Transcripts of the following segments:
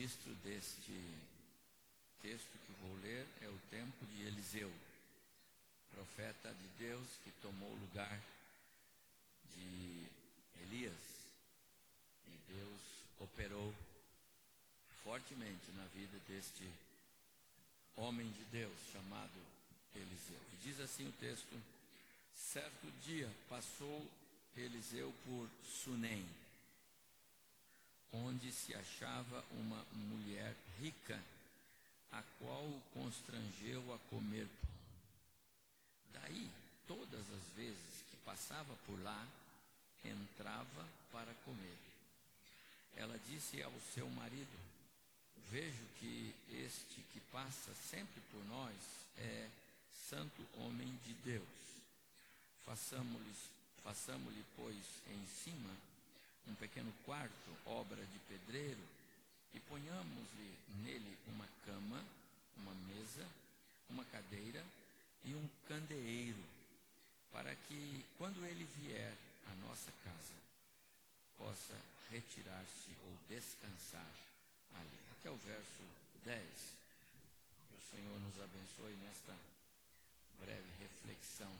Registro deste texto que vou ler é o tempo de Eliseu, profeta de Deus que tomou o lugar de Elias. E Deus operou fortemente na vida deste homem de Deus chamado Eliseu. E diz assim o texto: Certo dia passou Eliseu por Sunem, onde se achava uma mulher rica, a qual o constrangeu a comer pão. Daí, todas as vezes que passava por lá, entrava para comer. Ela disse ao seu marido: vejo que este que passa sempre por nós é santo homem de Deus. Façamos-lhe, pois, em cima um pequeno quarto, obra de pedreiro, e ponhamos-lhe nele uma cama, uma mesa, uma cadeira e um candeeiro, para que, quando ele vier à nossa casa, possa retirar-se ou descansar ali até o verso 10. Que o Senhor nos abençoe nesta breve reflexão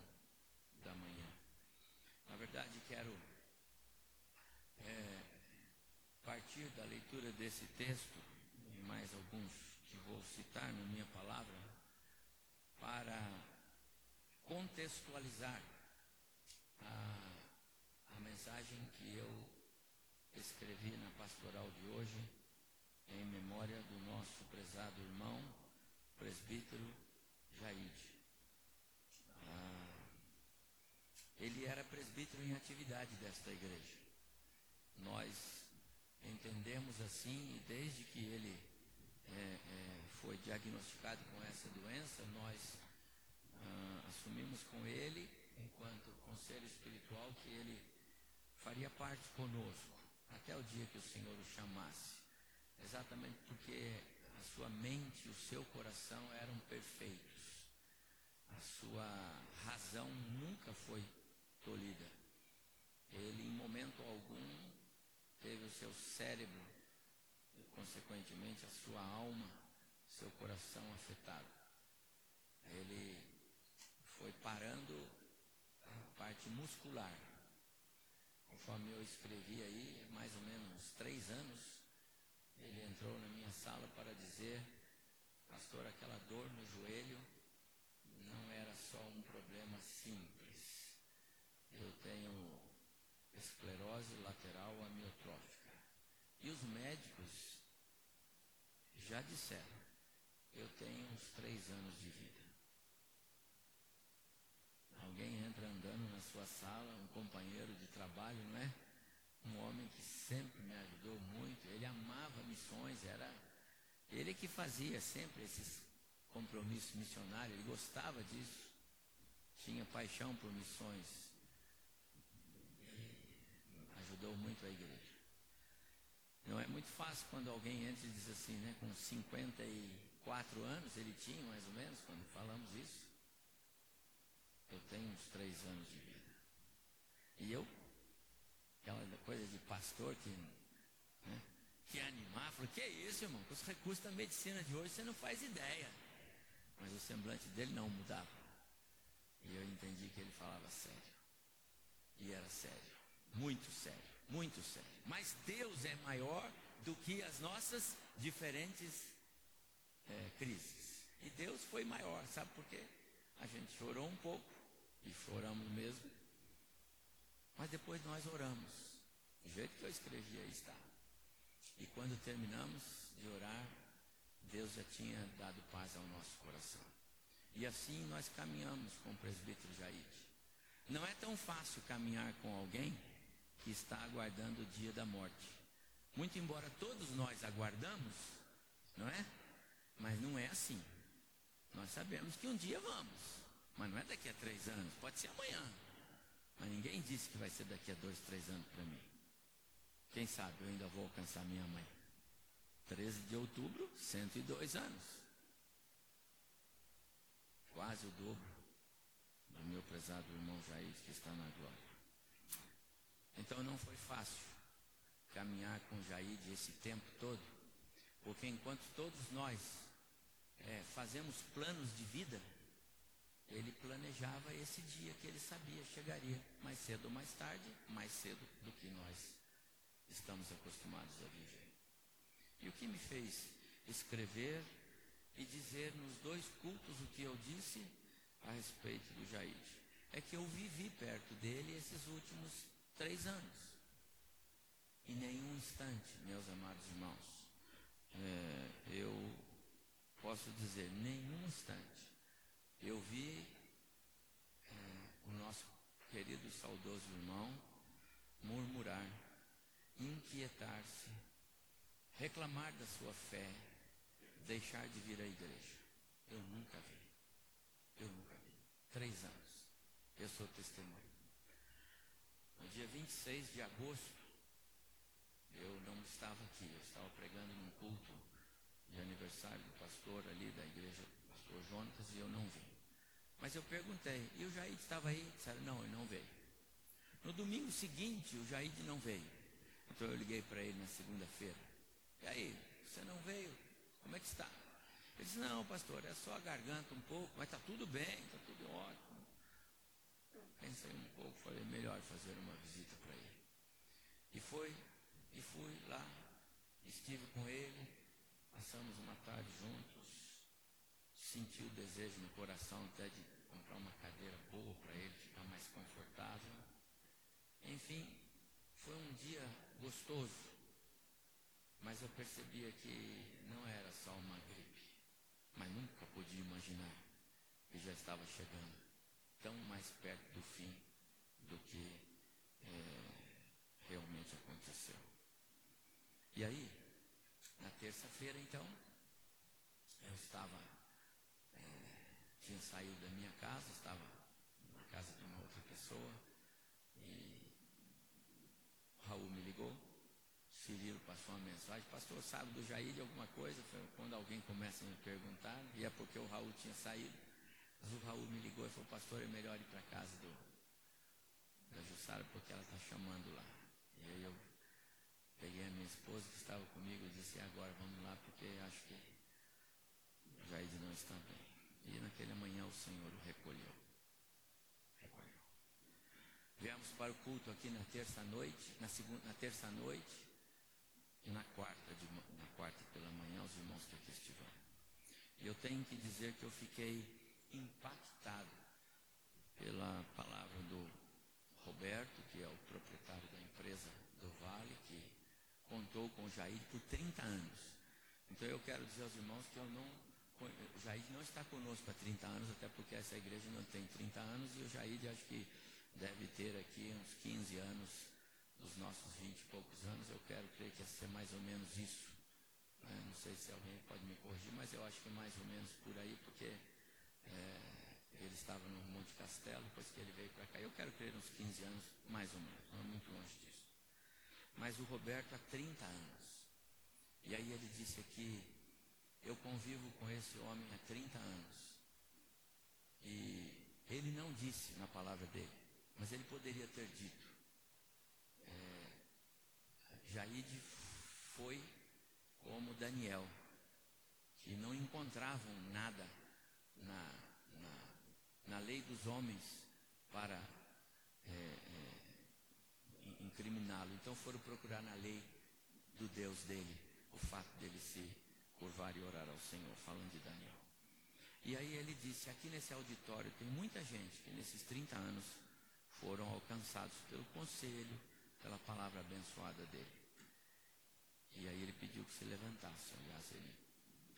da manhã. Na verdade, quero é, partir da leitura desse texto e mais alguns que vou citar na minha palavra para contextualizar a, a mensagem que eu escrevi na pastoral de hoje em memória do nosso prezado irmão, presbítero Jaide. Ah, ele era presbítero em atividade desta igreja. Nós entendemos assim, e desde que ele é, é, foi diagnosticado com essa doença, nós ah, assumimos com ele, enquanto conselho espiritual, que ele faria parte conosco, até o dia que o Senhor o chamasse exatamente porque a sua mente e o seu coração eram perfeitos. A sua razão nunca foi tolhida. Ele, em momento algum, teve o seu cérebro e, consequentemente, a sua alma, seu coração afetado. Ele foi parando a parte muscular. Conforme eu escrevi aí, mais ou menos uns três anos, ele entrou na minha sala para dizer, pastor, aquela dor no joelho não era só um problema simples. Eu tenho esclerose lateral amiotrófica. E os médicos já disseram, eu tenho uns três anos de vida. Alguém entra andando na sua sala, um companheiro de trabalho, não é? Um homem que sempre me ajudou muito, ele amava missões, era ele que fazia sempre esses compromissos missionários, ele gostava disso, tinha paixão por missões, ajudou muito a igreja. Não é muito fácil quando alguém e diz assim, né, com 54 anos, ele tinha mais ou menos, quando falamos isso. Eu tenho uns três anos de vida. E eu aquela coisa de pastor que, né, que animar, falou, que isso, irmão, com os recursos da medicina de hoje você não faz ideia. Mas o semblante dele não mudava. E eu entendi que ele falava sério. E era sério. Muito sério. Muito sério. Mas Deus é maior do que as nossas diferentes é, crises. E Deus foi maior, sabe por quê? A gente chorou um pouco, e choramos mesmo, mas depois nós oramos. Do jeito que eu escrevi aí está. E quando terminamos de orar, Deus já tinha dado paz ao nosso coração. E assim nós caminhamos com o presbítero Jair. Não é tão fácil caminhar com alguém que está aguardando o dia da morte. Muito embora todos nós aguardamos, não é? Mas não é assim. Nós sabemos que um dia vamos, mas não é daqui a três anos, pode ser amanhã. Mas ninguém disse que vai ser daqui a dois, três anos para mim. Quem sabe eu ainda vou alcançar minha mãe. 13 de outubro, 102 anos. Quase o dobro do meu prezado irmão Jair, que está na glória. Então não foi fácil caminhar com Jair esse tempo todo, porque enquanto todos nós é, fazemos planos de vida, ele planejava esse dia que ele sabia chegaria, mais cedo ou mais tarde, mais cedo do que nós estamos acostumados a viver. E o que me fez escrever e dizer nos dois cultos o que eu disse a respeito do Jair é que eu vivi perto dele esses últimos três anos. Em nenhum instante, meus amados irmãos, é, eu posso dizer, nenhum instante eu vi é, o nosso querido e saudoso irmão murmurar, inquietar-se, reclamar da sua fé, deixar de vir à igreja. Eu nunca vi. Eu nunca vi. Três anos. Eu sou testemunho. No dia 26 de agosto, eu não estava aqui, eu estava pregando num culto de aniversário do pastor ali da igreja, pastor Jonatas, e eu não vim. Mas eu perguntei, e o Jair estava aí? Disseram, não, ele não veio. No domingo seguinte, o Jair não veio. Então eu liguei para ele na segunda-feira. E aí, você não veio? Como é que está? Ele disse, não, pastor, é só a garganta um pouco, mas está tudo bem, está tudo ótimo. Pensei um pouco, falei, melhor fazer uma visita para ele. E foi, e fui lá, estive com ele, passamos uma tarde juntos, senti o desejo no coração até de comprar uma cadeira boa para ele ficar mais confortável. Enfim, foi um dia gostoso, mas eu percebia que não era só uma gripe, mas nunca podia imaginar que já estava chegando tão mais perto do fim do que é, realmente aconteceu. E aí, na terça-feira, então, eu estava tinha saído da minha casa, estava na casa de uma outra pessoa, e o Raul me ligou, Cirilo passou uma mensagem, pastor, sabe do Jair de alguma coisa? Quando alguém começa a me perguntar, e é porque o Raul tinha saído. O Raul me ligou e falou, pastor, é melhor ir para casa do, da Jussara porque ela está chamando lá. E aí eu peguei a minha esposa que estava comigo e disse, agora vamos lá porque acho que Jair não está bem. E naquele manhã o Senhor o recolheu. Recolheu. Viemos para o culto aqui na terça noite, na segunda, na terça noite e na quarta, de, na quarta pela manhã, os irmãos que aqui estiveram. E eu tenho que dizer que eu fiquei impactado pela palavra do Roberto, que é o proprietário da empresa do Vale, que contou com o Jair por 30 anos. Então eu quero dizer aos irmãos que eu não Jair não está conosco há 30 anos, até porque essa igreja não tem 30 anos, e o Jair acho que deve ter aqui uns 15 anos, dos nossos 20 e poucos anos, eu quero crer que ser mais ou menos isso. É, não sei se alguém pode me corrigir, mas eu acho que mais ou menos por aí, porque é, ele estava no Monte Castelo, depois que ele veio para cá. Eu quero crer uns 15 anos, mais ou menos, não é muito longe disso. Mas o Roberto há 30 anos. E aí ele disse aqui, eu convivo com esse homem há 30 anos. E ele não disse na palavra dele, mas ele poderia ter dito. É, Jaide foi como Daniel, que não encontravam nada na, na, na lei dos homens para é, é, incriminá-lo. Então foram procurar na lei do Deus dele o fato dele se curvar e orar ao Senhor, falando de Daniel. E aí ele disse: aqui nesse auditório tem muita gente que nesses 30 anos foram alcançados pelo conselho, pela palavra abençoada dele. E aí ele pediu que se levantasse. Aliás, ele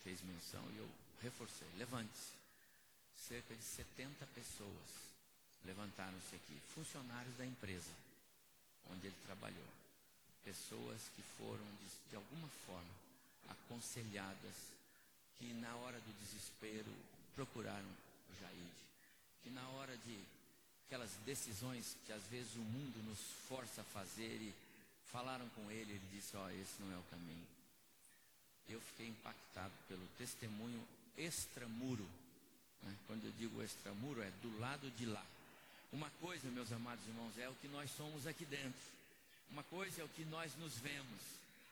fez menção e eu reforcei: levante-se. Cerca de 70 pessoas levantaram-se aqui, funcionários da empresa onde ele trabalhou. Pessoas que foram, de, de alguma forma, aconselhadas, que na hora do desespero procuraram o Jaide, que na hora de aquelas decisões que às vezes o mundo nos força a fazer e falaram com ele, ele disse, ó, oh, esse não é o caminho. Eu fiquei impactado pelo testemunho extramuro. Quando eu digo extramuro, é do lado de lá. Uma coisa, meus amados irmãos, é o que nós somos aqui dentro. Uma coisa é o que nós nos vemos.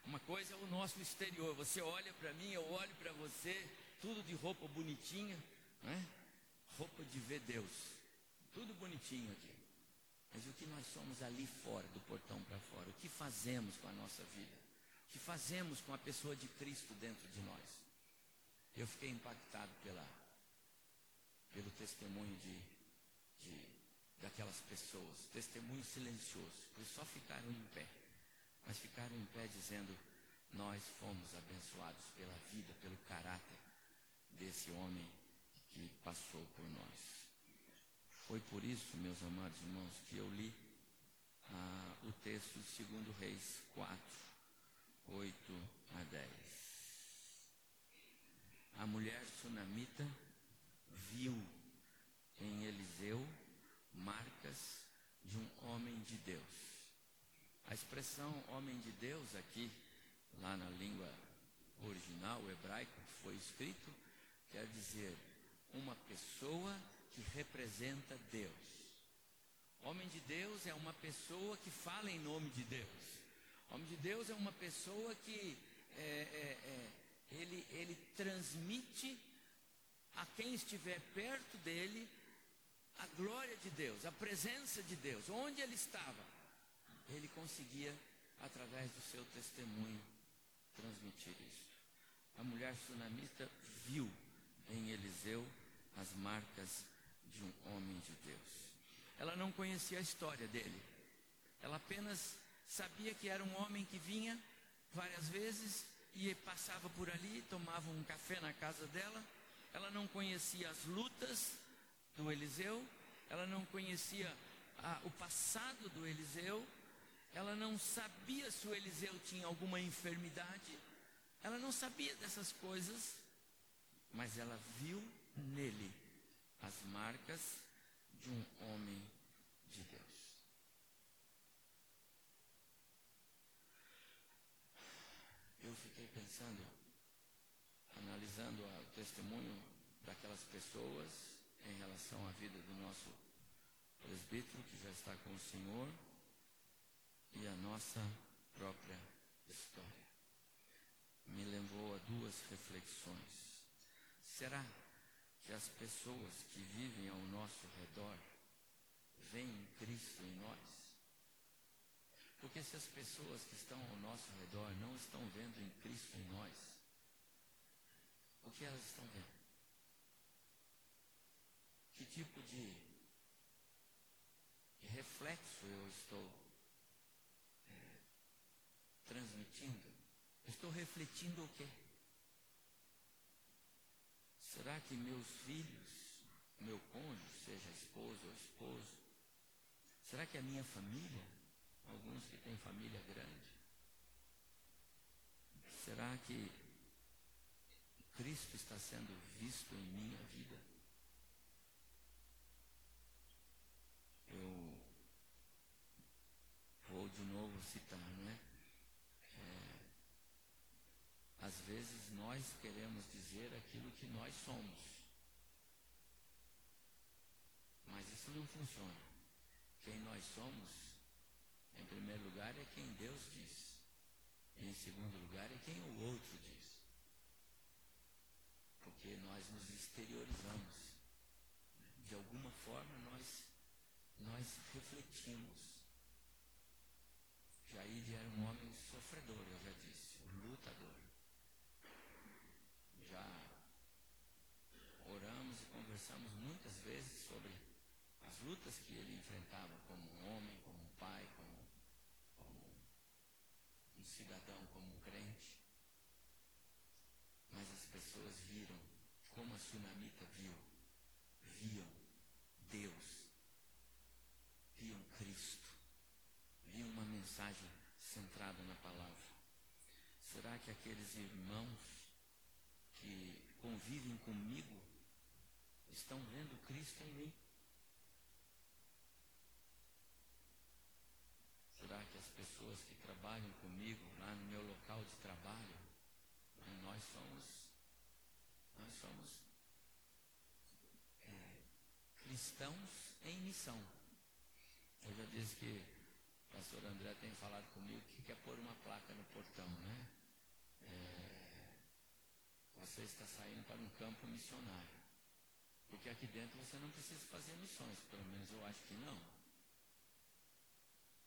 Uma coisa é o nosso exterior. Você olha para mim, eu olho para você, tudo de roupa bonitinha, né? Roupa de ver Deus. Tudo bonitinho aqui. Mas o que nós somos ali fora, do portão para fora? O que fazemos com a nossa vida? O que fazemos com a pessoa de Cristo dentro de nós? Eu fiquei impactado pela, pelo testemunho de, de, daquelas pessoas, testemunho silencioso, pois só ficaram em pé, mas ficaram em pé dizendo: Nós fomos abençoados pela vida, pelo caráter desse homem que passou por nós. Foi por isso, meus amados irmãos, que eu li ah, o texto de 2 Reis 4, 8 a 10. A mulher sunamita viu em Eliseu marcas de um homem de Deus. A expressão homem de Deus aqui, lá na língua original, hebraico, que foi escrito, quer dizer uma pessoa que representa Deus. Homem de Deus é uma pessoa que fala em nome de Deus. Homem de Deus é uma pessoa que é, é, é, ele, ele transmite a quem estiver perto dele a glória de Deus, a presença de Deus. Onde ele estava, ele conseguia, através do seu testemunho, transmitir isso. A mulher sunamita viu em Eliseu as marcas de um homem de Deus. Ela não conhecia a história dele. Ela apenas sabia que era um homem que vinha várias vezes e passava por ali, tomava um café na casa dela. Ela não conhecia as lutas do Eliseu, ela não conhecia a, o passado do Eliseu, ela não sabia se o Eliseu tinha alguma enfermidade, ela não sabia dessas coisas, mas ela viu nele as marcas de um homem de Deus. Eu fiquei pensando, analisando o testemunho daquelas pessoas em relação à vida do nosso presbítero que já está com o Senhor e a nossa própria história. Me levou a duas reflexões. Será que as pessoas que vivem ao nosso redor veem Cristo em nós? Porque se as pessoas que estão ao nosso redor não estão vendo em Cristo em nós, o que elas estão vendo? Que tipo de reflexo eu estou é, transmitindo? Eu estou refletindo o quê? Será que meus filhos, meu cônjuge, seja esposo ou esposo, será que a minha família, alguns que têm família grande, será que Cristo está sendo visto em minha vida? Eu vou de novo citar, não é? Às vezes nós queremos dizer aquilo que nós somos. Mas isso não funciona. Quem nós somos, em primeiro lugar, é quem Deus diz. E em segundo lugar, é quem o outro diz. Porque nós nos exteriorizamos. forma nós, nós refletimos. Jair era um homem sofredor, eu já disse, lutador. Já oramos e conversamos muitas vezes sobre as lutas que ele enfrentava como um homem, como um pai, como, como um cidadão, como um crente. Mas as pessoas viram como a tsunamita viu. Viam Deus. Viam Cristo. Viam uma mensagem centrada na palavra. Será que aqueles irmãos que convivem comigo estão vendo Cristo em mim? Será que as pessoas que trabalham comigo lá no meu local de trabalho, nós somos, nós somos é, cristãos em missão. Eu já disse que o pastor André tem falado comigo que quer pôr uma placa no portão, né? É, você está saindo para um campo missionário. Porque aqui dentro você não precisa fazer missões, pelo menos eu acho que não.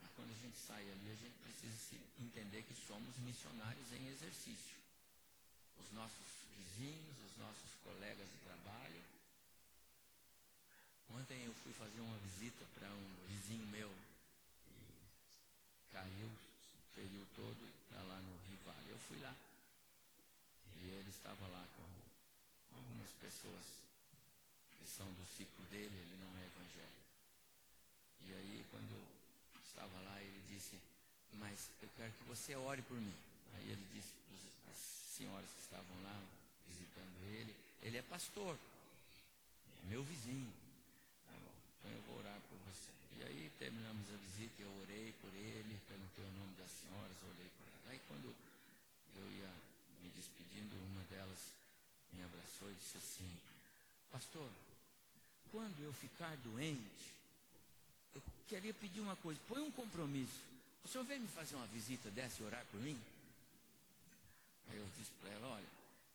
Mas quando a gente sai ali, a gente precisa entender que somos missionários em exercício. Os nossos vizinhos, os nossos colegas de trabalho. Ontem eu fui fazer uma visita para um vizinho meu caiu período todo está lá no rival. Eu fui lá. E ele estava lá com algumas pessoas são do ciclo dele, ele não é evangélico. E aí, quando eu estava lá, ele disse, mas eu quero que você ore por mim. Aí ele disse para as senhoras que estavam lá visitando ele, ele é pastor, é meu vizinho. Tá então eu vou orar por você. E aí terminamos a visita, eu orei por ele, perguntei o nome das senhoras, orei por ela. Aí quando eu ia me despedindo, uma delas me abraçou e disse assim, pastor, quando eu ficar doente, eu queria pedir uma coisa, põe um compromisso. O senhor vem me fazer uma visita dessa e orar por mim? Aí eu disse para ela, olha,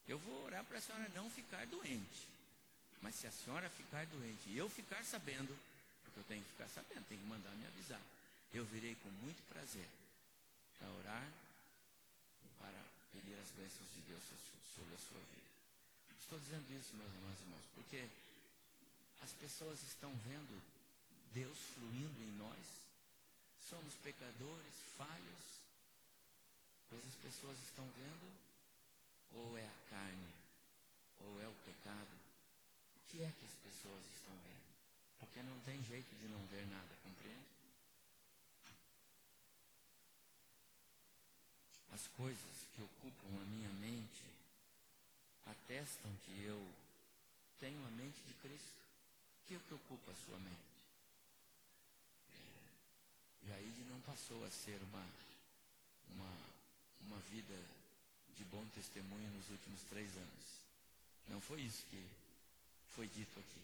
eu vou orar para a senhora não ficar doente. Mas se a senhora ficar doente e eu ficar sabendo, porque eu tenho que ficar sabendo, tem que mandar me avisar. Eu virei com muito prazer para orar para pedir as bênçãos de Deus sobre a sua vida. Estou dizendo isso, meus irmãos e irmãos, porque as pessoas estão vendo Deus fluindo em nós. Somos pecadores, falhos. Pois as pessoas estão vendo ou é a carne, ou é o pecado. O que é que as pessoas estão vendo? Porque não tem jeito de não ver nada, compreende? As coisas que ocupam a minha mente atestam que eu tenho a mente de Cristo que é que ocupa a sua mente? Jaide não passou a ser uma, uma, uma vida de bom testemunho nos últimos três anos. Não foi isso que foi dito aqui.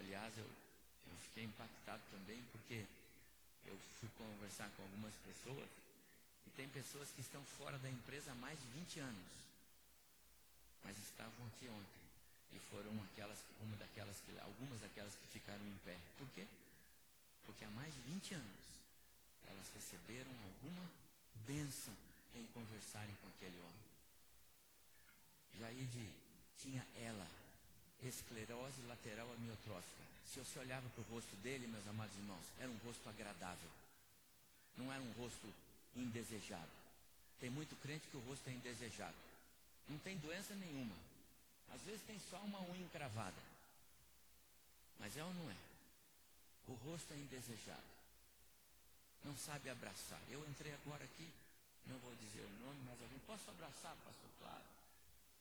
Aliás, eu, eu fiquei impactado também porque eu fui conversar com algumas pessoas e tem pessoas que estão fora da empresa há mais de 20 anos, mas estavam aqui ontem. E foram aquelas, uma daquelas que, algumas daquelas que ficaram em pé. Por quê? Porque há mais de 20 anos elas receberam alguma bênção em conversarem com aquele homem. Jaide tinha ela, esclerose lateral amiotrófica. Se você olhava para o rosto dele, meus amados irmãos, era um rosto agradável. Não era um rosto indesejado. Tem muito crente que o rosto é indesejado. Não tem doença nenhuma. Às vezes tem só uma unha encravada. Mas é ou não é? O rosto é indesejado. Não sabe abraçar. Eu entrei agora aqui, não vou dizer o nome, mas alguém, posso abraçar, pastor? Claro.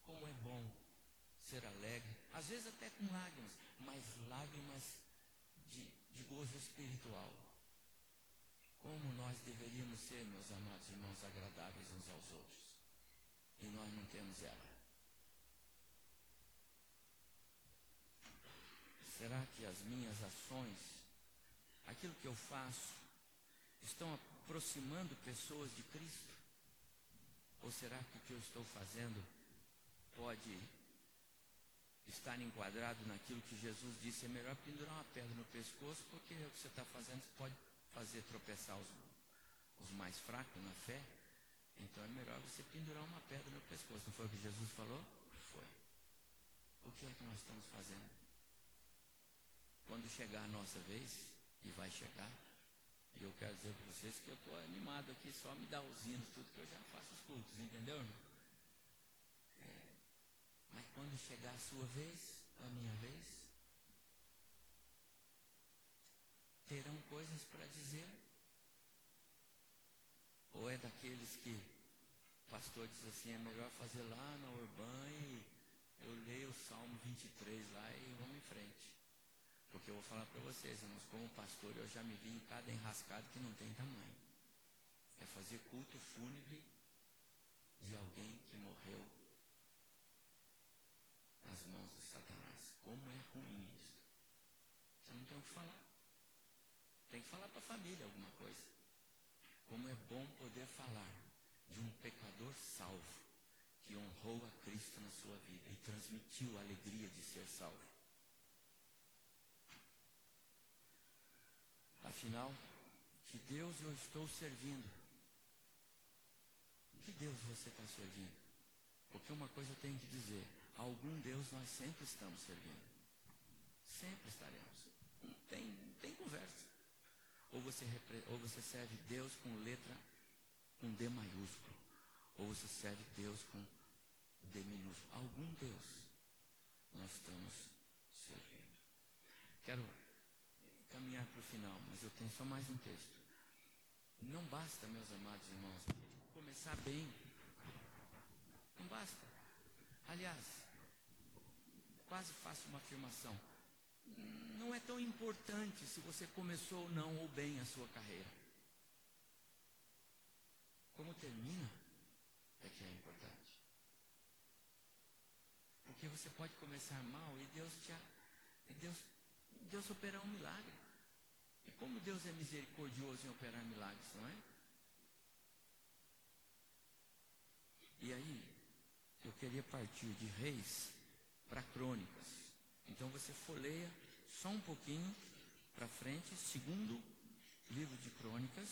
Como é bom ser alegre, às vezes até com lágrimas, mas lágrimas de, de gozo espiritual. Como nós deveríamos ser, meus amados irmãos, agradáveis uns aos outros. E nós não temos ela. Será que as minhas ações, aquilo que eu faço, estão aproximando pessoas de Cristo? Ou será que o que eu estou fazendo pode estar enquadrado naquilo que Jesus disse, é melhor pendurar uma pedra no pescoço, porque o que você está fazendo pode fazer tropeçar os, os mais fracos na fé. Então é melhor você pendurar uma pedra no pescoço. Não foi o que Jesus falou? Foi. O que é que nós estamos fazendo? Quando chegar a nossa vez, e vai chegar, e eu quero dizer para vocês que eu estou animado aqui, só me dá os hinos, tudo que eu já faço os cultos, entendeu? É, mas quando chegar a sua vez, a minha vez, terão coisas para dizer? Ou é daqueles que o pastor diz assim, é melhor fazer lá na Urbã e eu leio o Salmo 23 lá e vamos em frente. Porque eu vou falar para vocês, irmãos, como pastor, eu já me vi em cada enrascado que não tem tamanho. É fazer culto fúnebre de alguém que morreu nas mãos de Satanás. Como é ruim isso. Você não tem o que falar. Tem que falar para a família alguma coisa. Como é bom poder falar de um pecador salvo que honrou a Cristo na sua vida e transmitiu a alegria de ser salvo. Afinal, que Deus eu estou servindo? Que Deus você está servindo? Porque uma coisa eu tenho que dizer: algum Deus nós sempre estamos servindo. Sempre estaremos. Não tem, não tem conversa. Ou você, ou você serve Deus com letra com D maiúsculo. Ou você serve Deus com D minúsculo. Algum Deus nós estamos servindo. Quero caminhar para o final, mas eu tenho só mais um texto. Não basta, meus amados irmãos, começar bem. Não basta. Aliás, quase faço uma afirmação. Não é tão importante se você começou ou não ou bem a sua carreira. Como termina é que é importante. Porque você pode começar mal e Deus te Deus Deus operar um milagre. E como Deus é misericordioso em operar milagres, não é? E aí, eu queria partir de reis para crônicas. Então você folheia só um pouquinho para frente, segundo livro de crônicas,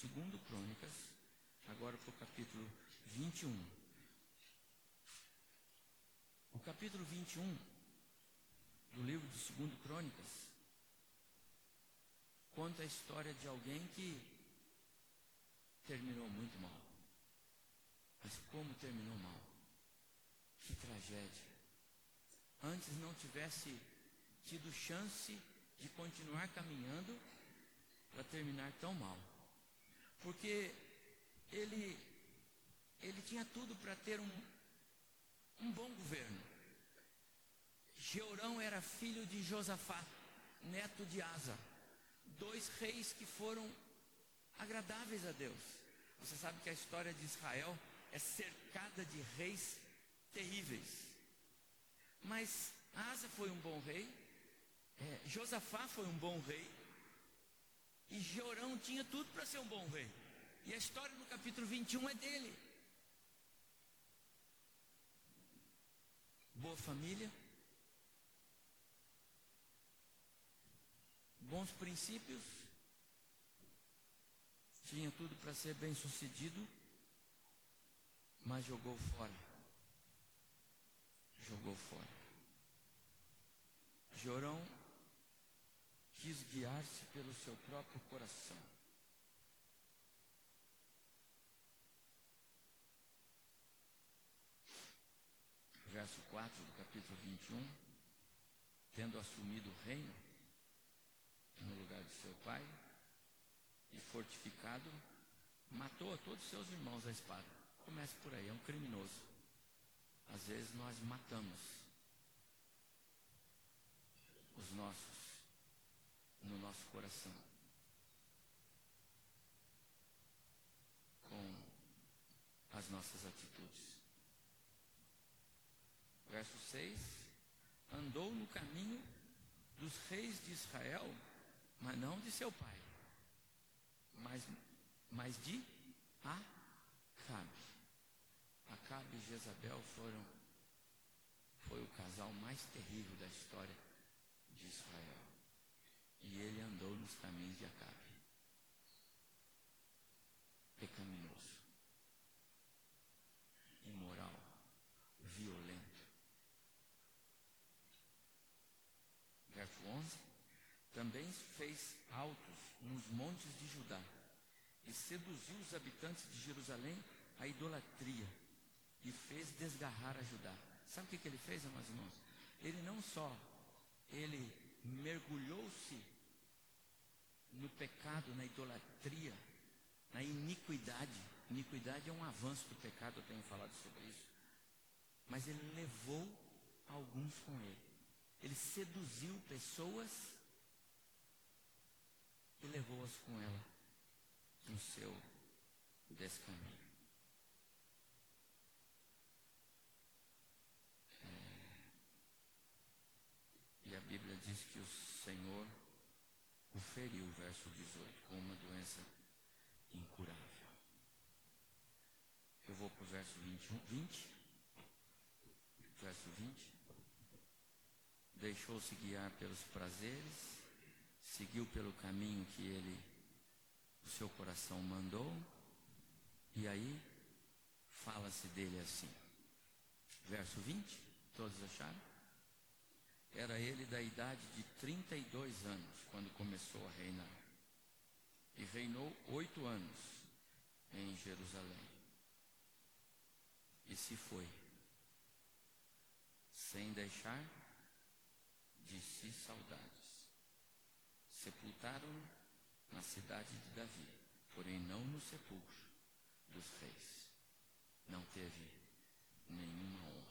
segundo crônicas, agora para o capítulo 21. O capítulo 21 do livro de segundo crônicas conta a história de alguém que terminou muito mal. Mas como terminou mal? Que tragédia. Antes não tivesse tido chance de continuar caminhando para terminar tão mal. Porque ele, ele tinha tudo para ter um, um bom governo. Georão era filho de Josafá, neto de Asa dois reis que foram agradáveis a Deus. Você sabe que a história de Israel é cercada de reis terríveis. Mas Asa foi um bom rei, é, Josafá foi um bom rei, e Jorão tinha tudo para ser um bom rei. E a história no capítulo 21 é dele. Boa família, bons princípios, tinha tudo para ser bem sucedido, mas jogou fora. Jogou fora. Jorão quis guiar-se pelo seu próprio coração. Verso 4 do capítulo 21. Tendo assumido o reino, no lugar de seu pai e fortificado, matou a todos os seus irmãos à espada. Comece por aí, é um criminoso. Às vezes nós matamos os nossos no nosso coração com as nossas atitudes. Verso 6: Andou no caminho dos reis de Israel mas não de seu pai, mas, mas de Acabe. Acabe e Jezabel foram, foi o casal mais terrível da história de Israel. E ele andou nos caminhos de Acabe. Pecaminoso. Imoral. Violento. Verso 11. Também fez altos nos montes de Judá e seduziu os habitantes de Jerusalém à idolatria e fez desgarrar a Judá. Sabe o que, que ele fez, amados irmãos? Ele não só, ele mergulhou-se no pecado, na idolatria, na iniquidade. Iniquidade é um avanço do pecado, eu tenho falado sobre isso. Mas ele levou alguns com ele. Ele seduziu pessoas e levou-as com ela no seu descaminho. E a Bíblia diz que o Senhor o feriu, verso 18, com uma doença incurável. Eu vou para o verso 21, 20. Verso 20. Deixou-se guiar pelos prazeres, seguiu pelo caminho que ele, o seu coração mandou, e aí fala-se dele assim. Verso 20, todos acharam? Era ele da idade de 32 anos quando começou a reinar. E reinou oito anos em Jerusalém. E se foi, sem deixar de si saudades. Sepultaram-no na cidade de Davi, porém não no sepulcro dos reis. Não teve nenhuma honra.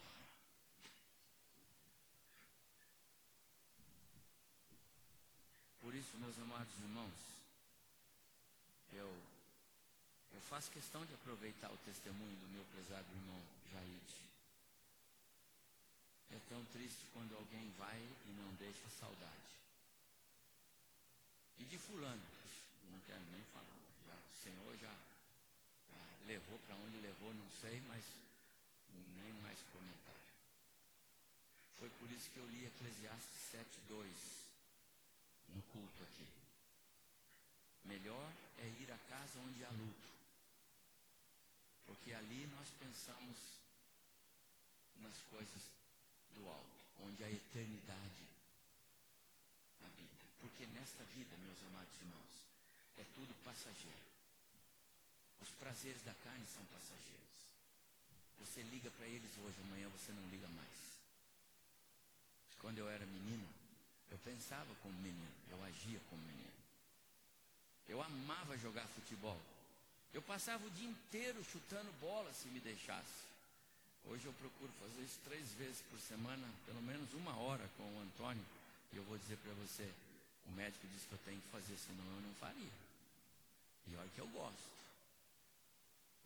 isso, meus amados irmãos, eu, eu faço questão de aproveitar o testemunho do meu prezado irmão Jair. É tão triste quando alguém vai e não deixa saudade. E de fulano, não quero nem falar. Já, o Senhor já, já levou para onde levou, não sei, mas nem mais comentário. Foi por isso que eu li Eclesiastes 7, 2. Melhor é ir à casa onde há luto. Porque ali nós pensamos nas coisas do alto, onde a eternidade habita. Porque nesta vida, meus amados irmãos, é tudo passageiro. Os prazeres da carne são passageiros. Você liga para eles hoje, amanhã você não liga mais. Quando eu era menino, eu pensava como menino, eu agia como menino. Eu amava jogar futebol. Eu passava o dia inteiro chutando bola se me deixasse. Hoje eu procuro fazer isso três vezes por semana, pelo menos uma hora com o Antônio. E eu vou dizer para você, o médico disse que eu tenho que fazer, senão eu não faria. E olha que eu gosto.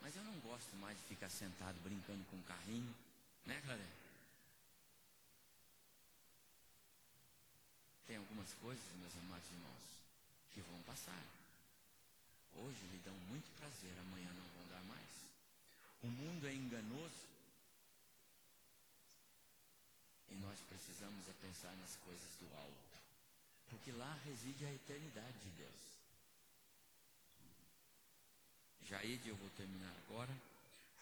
Mas eu não gosto mais de ficar sentado brincando com um carrinho, né, Claré? Tem algumas coisas, meus amados irmãos, que vão passar. Hoje lhe dão muito prazer, amanhã não vão dar mais. O mundo é enganoso. E nós precisamos é pensar nas coisas do alto. Porque lá reside a eternidade de Deus. Jaide, eu vou terminar agora,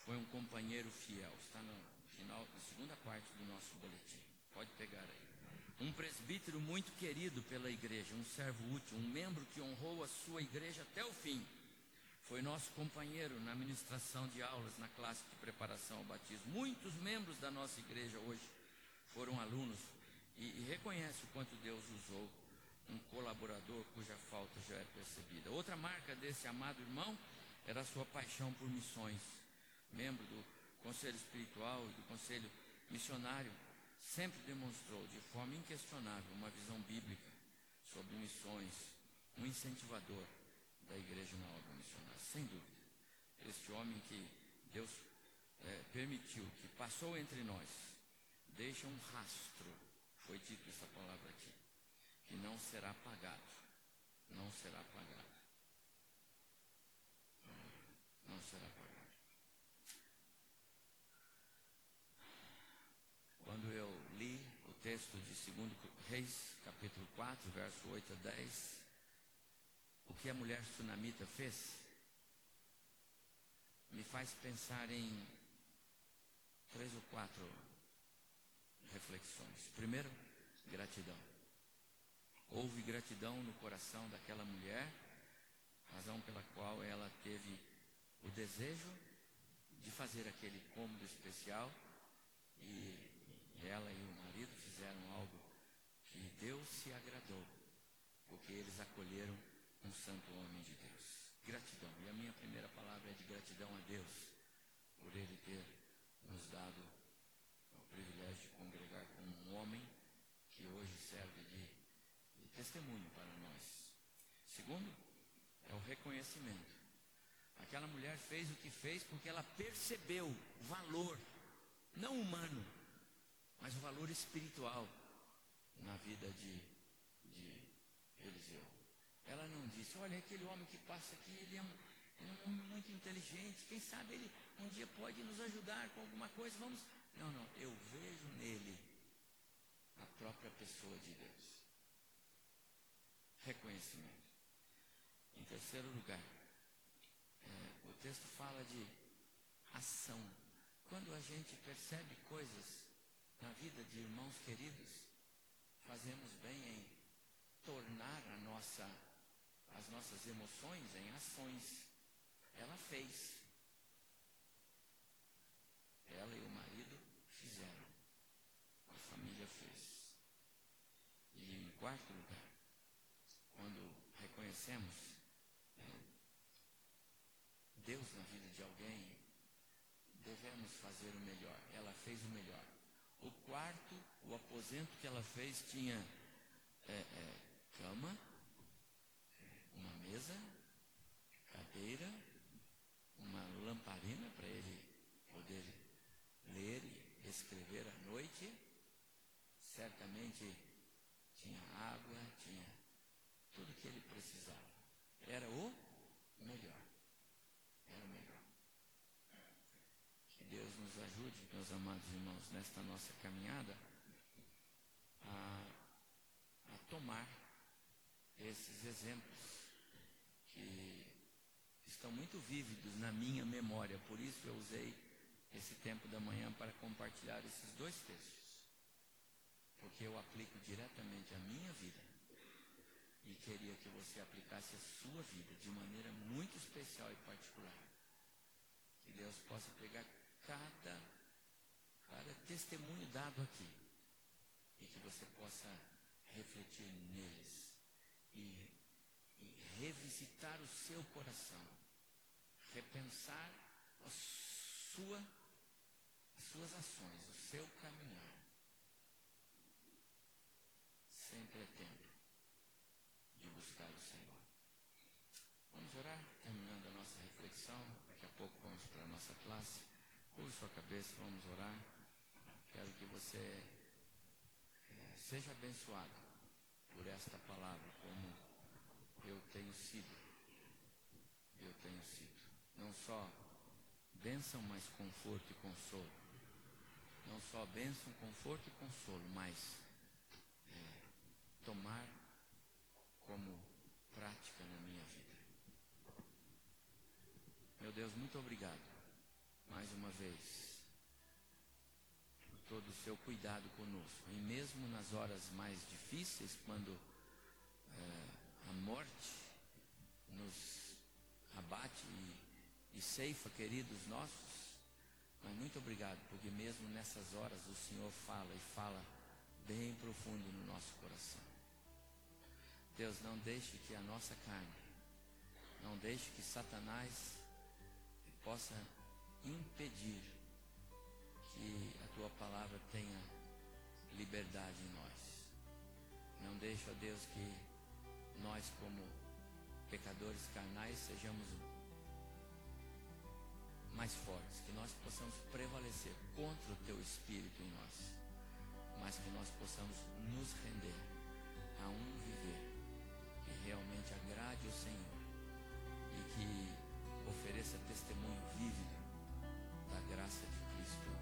foi um companheiro fiel. Está no final, na segunda parte do nosso boletim. Pode pegar aí. Um presbítero muito querido pela igreja, um servo útil, um membro que honrou a sua igreja até o fim. Foi nosso companheiro na ministração de aulas na classe de preparação ao batismo. Muitos membros da nossa igreja hoje foram alunos e, e reconhece o quanto Deus usou um colaborador cuja falta já é percebida. Outra marca desse amado irmão era a sua paixão por missões. Membro do conselho espiritual e do conselho missionário sempre demonstrou de forma inquestionável uma visão bíblica sobre missões, um incentivador da igreja na obra missionária, sem dúvida. Este homem que Deus é, permitiu, que passou entre nós, deixa um rastro, foi dito essa palavra aqui, que não será apagado, não será apagado. Não será apagado. Quando eu texto de 2 Reis, capítulo 4, verso 8 a 10, o que a mulher sunamita fez, me faz pensar em três ou quatro reflexões. Primeiro, gratidão. Houve gratidão no coração daquela mulher, razão pela qual ela teve o desejo de fazer aquele cômodo especial e ela e o marido fizeram algo que Deus se agradou, porque eles acolheram um santo homem de Deus. Gratidão. E a minha primeira palavra é de gratidão a Deus por Ele ter nos dado o privilégio de congregar com um homem que hoje serve de, de testemunho para nós. Segundo, é o reconhecimento. Aquela mulher fez o que fez porque ela percebeu o valor, não humano, mas o valor espiritual na vida de, de Eliseu. Ela não disse, olha, aquele homem que passa aqui, ele é, um, é um homem muito inteligente, quem sabe ele um dia pode nos ajudar com alguma coisa, vamos. Não, não, eu vejo nele a própria pessoa de Deus. Reconhecimento. Em terceiro lugar, é, o texto fala de ação. Quando a gente percebe coisas na vida de irmãos queridos, fazemos bem em tornar a nossa, as nossas emoções em ações. Ela fez. Ela e o marido fizeram. A família fez. E em quarto lugar, quando reconhecemos é, Deus na vida de alguém, devemos fazer o melhor. Ela fez o melhor. O quarto, o aposento que ela fez tinha é, é, cama, uma mesa, cadeira, uma lamparina para ele poder ler e escrever à noite. Certamente tinha água, tinha tudo que ele precisava. Era o melhor. Era o melhor. Que Deus nos ajude, meus amados irmãos, nesta nossa caminhada a, a tomar esses exemplos que estão muito vívidos na minha memória. Por isso eu usei esse tempo da manhã para compartilhar esses dois textos. Porque eu aplico diretamente à minha vida. E queria que você aplicasse a sua vida de maneira muito especial e particular. Que Deus possa pegar cada, cada testemunho dado aqui. E que você possa refletir neles. E, e revisitar o seu coração. Repensar a sua suas ações, o seu caminhar. Sempre é tempo de buscar o Senhor. Vamos orar, terminando a nossa reflexão. Daqui a pouco vamos para a nossa classe. Curve sua cabeça, vamos orar. Quero que você é, seja abençoado por esta palavra, como eu tenho sido. Eu tenho sido. Não só bênção, mas conforto e consolo. Não só bênção, conforto e consolo, mas é, tomar como prática na minha vida. Meu Deus, muito obrigado mais uma vez todo o seu cuidado conosco. E mesmo nas horas mais difíceis, quando é, a morte nos abate e, e ceifa queridos nossos, mas muito obrigado, porque mesmo nessas horas o Senhor fala e fala bem profundo no nosso coração. Deus, não deixe que a nossa carne, não deixe que Satanás possa impedir que a tua palavra tenha liberdade em nós. Não deixe, ó Deus, que nós, como pecadores carnais, sejamos mais fortes, que nós possamos prevalecer contra o teu espírito em nós, mas que nós possamos nos render a um viver que realmente agrade o Senhor e que ofereça testemunho vívido da graça de Cristo